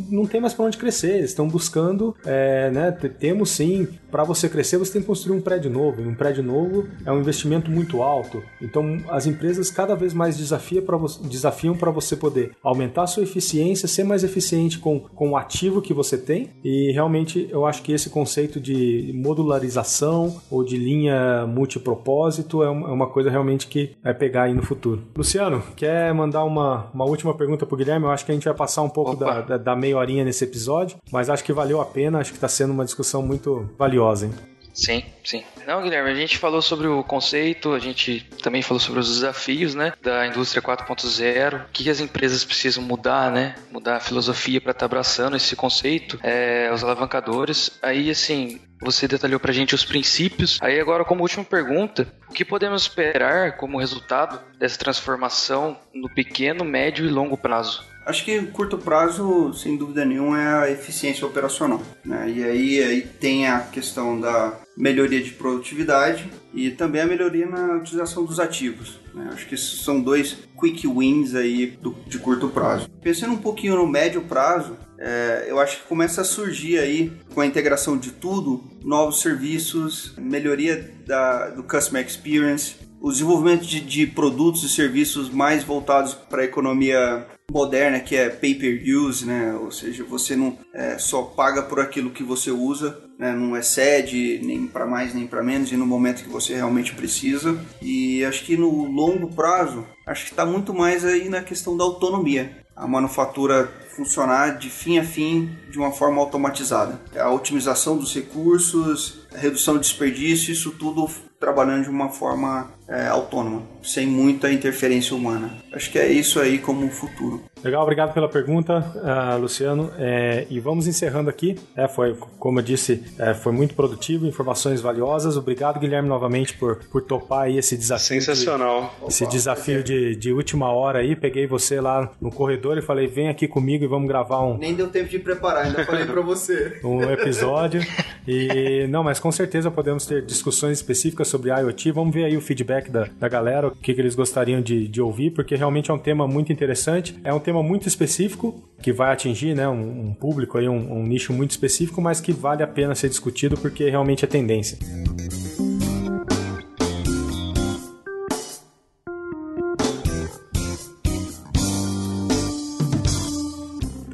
não tem mais para onde crescer. Eles estão buscando, é, né? Temos sim, para você crescer, você tem que construir um prédio novo. E um prédio novo é um investimento muito alto. Então, as empresas cada vez mais desafia pra, desafiam para você poder aumentar a sua eficiência, ser mais eficiente com, com o ativo que você tem. E realmente, eu acho que esse conceito de modularização ou de linha multipropósito é uma coisa realmente que vai pegar aí no futuro. Luciano, quer mandar uma, uma última pergunta para o Guilherme? Eu acho que a gente vai passar um pouco da, da, da, meia horinha nesse episódio, mas acho que valeu a pena, acho que está sendo uma discussão muito valiosa, hein? Sim, sim. Não, Guilherme, a gente falou sobre o conceito, a gente também falou sobre os desafios, né, da indústria 4.0, o que as empresas precisam mudar, né, mudar a filosofia para estar tá abraçando esse conceito, é, os alavancadores. Aí, assim, você detalhou para a gente os princípios. Aí agora, como última pergunta, o que podemos esperar como resultado dessa transformação no pequeno, médio e longo prazo? Acho que curto prazo, sem dúvida nenhuma, é a eficiência operacional. Né? E aí, aí tem a questão da melhoria de produtividade e também a melhoria na utilização dos ativos. Né? Acho que esses são dois quick wins aí do, de curto prazo. Pensando um pouquinho no médio prazo, é, eu acho que começa a surgir aí, com a integração de tudo, novos serviços, melhoria da, do customer experience, o desenvolvimento de, de produtos e serviços mais voltados para a economia moderna que é pay-per-use, né? Ou seja, você não é, só paga por aquilo que você usa, né? não excede nem para mais nem para menos e no momento que você realmente precisa. E acho que no longo prazo, acho que está muito mais aí na questão da autonomia. A manufatura funcionar de fim a fim de uma forma automatizada. A otimização dos recursos, a redução de desperdício, isso tudo trabalhando de uma forma é, autônoma, sem muita interferência humana. Acho que é isso aí como futuro. Legal, obrigado pela pergunta, uh, Luciano. É, e vamos encerrando aqui. É, foi, como eu disse, é, foi muito produtivo, informações valiosas. Obrigado, Guilherme, novamente por, por topar aí esse desafio. Sensacional. De, esse desafio de, de última hora aí. Peguei você lá no corredor e falei: vem aqui comigo e vamos gravar um. Nem deu tempo de preparar, ainda falei para você. um episódio. E não, mas com certeza podemos ter discussões específicas sobre IoT. Vamos ver aí o feedback da, da galera, o que, que eles gostariam de, de ouvir, porque realmente é um tema muito interessante. É um tema muito específico que vai atingir né, um, um público, aí, um, um nicho muito específico, mas que vale a pena ser discutido porque realmente é tendência.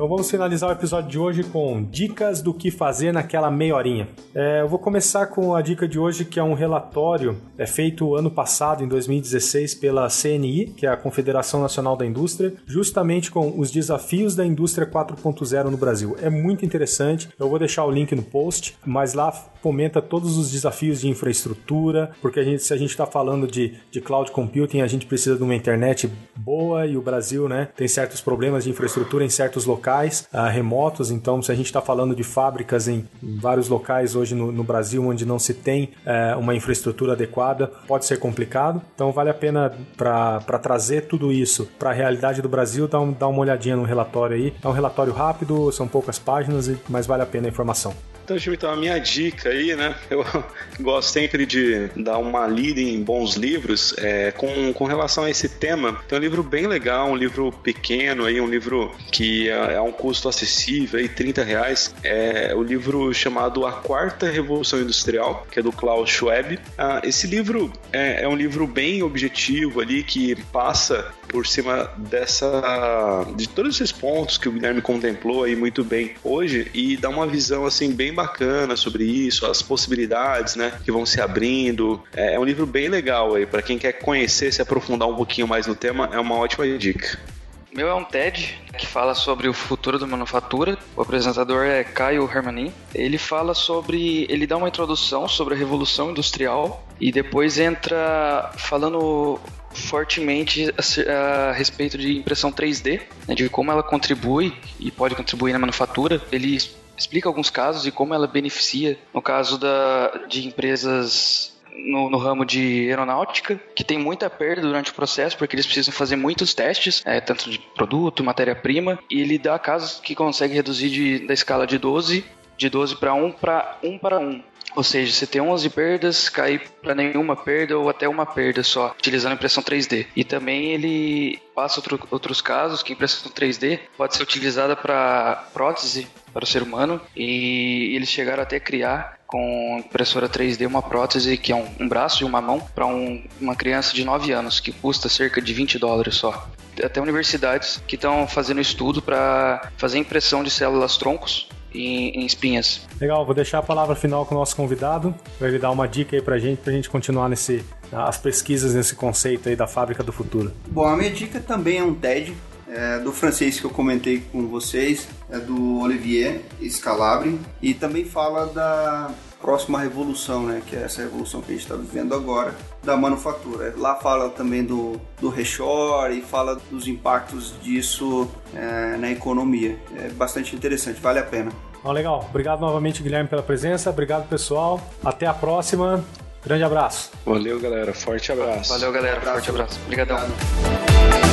Então vamos finalizar o episódio de hoje com dicas do que fazer naquela meia horinha. É, eu vou começar com a dica de hoje, que é um relatório é feito ano passado, em 2016, pela CNI, que é a Confederação Nacional da Indústria, justamente com os desafios da indústria 4.0 no Brasil. É muito interessante, eu vou deixar o link no post, mas lá comenta todos os desafios de infraestrutura, porque a gente, se a gente está falando de, de cloud computing, a gente precisa de uma internet boa e o Brasil né, tem certos problemas de infraestrutura em certos locais uh, remotos. Então, se a gente está falando de fábricas em, em, vários locais hoje no, no Brasil onde não se tem uh, uma infraestrutura adequada, pode ser complicado. Então, vale a pena para trazer tudo isso para a realidade do Brasil, dar, um, dar uma olhadinha no relatório aí. É um relatório rápido, são poucas páginas, mas vale a pena a informação. Então, Jimmy, então a minha dica aí, né? Eu gosto sempre de dar uma lida em bons livros é, com, com relação a esse tema. Tem um livro bem legal, um livro pequeno aí, um livro que é, é um custo acessível, aí, 30 reais. É o livro chamado A Quarta Revolução Industrial, que é do Klaus Schwab. Ah, esse livro é, é um livro bem objetivo ali, que passa por cima dessa de todos esses pontos que o Guilherme contemplou aí muito bem hoje e dá uma visão assim bem bacana sobre isso, as possibilidades, né, que vão se abrindo. É, é um livro bem legal aí para quem quer conhecer, se aprofundar um pouquinho mais no tema, é uma ótima dica. Meu é um TED que fala sobre o futuro da manufatura. O apresentador é Caio Hermanin. Ele fala sobre. Ele dá uma introdução sobre a revolução industrial e depois entra falando fortemente a, a, respeito de impressão 3D, né, de como ela contribui e pode contribuir na manufatura. Ele explica alguns casos e como ela beneficia, no caso da, de empresas no, no, ramo de aeronáutica, que tem muita perda durante o processo, porque eles precisam fazer muitos testes, é, tanto de produto, matéria-prima, e ele dá casos que consegue reduzir de, da escala de 12, de 12 para 1 para 1 para 1. Ou seja, você tem 11 perdas, cair para nenhuma perda ou até uma perda só, utilizando impressão 3D. E também ele passa outro, outros casos que impressão 3D pode ser utilizada para prótese para o ser humano e eles chegaram até criar com impressora 3D uma prótese que é um, um braço e uma mão para um, uma criança de 9 anos que custa cerca de 20 dólares só. Até universidades que estão fazendo estudo para fazer impressão de células troncos em, em, espinhas. Legal, vou deixar a palavra final com o nosso convidado, para ele dar uma dica aí pra gente, pra gente continuar nesse, as pesquisas nesse conceito aí da fábrica do futuro. Bom, a minha dica também é um TED, é do francês que eu comentei com vocês, é do Olivier Scalabri, e também fala da próxima revolução, né, que é essa revolução que a gente está vivendo agora, da manufatura. Lá fala também do, do reshore e fala dos impactos disso é, na economia. É bastante interessante, vale a pena. Oh, legal. Obrigado novamente, Guilherme, pela presença. Obrigado, pessoal. Até a próxima. Grande abraço. Valeu, galera. Forte abraço. Valeu, galera. Forte abraço. Obrigadão. Obrigado.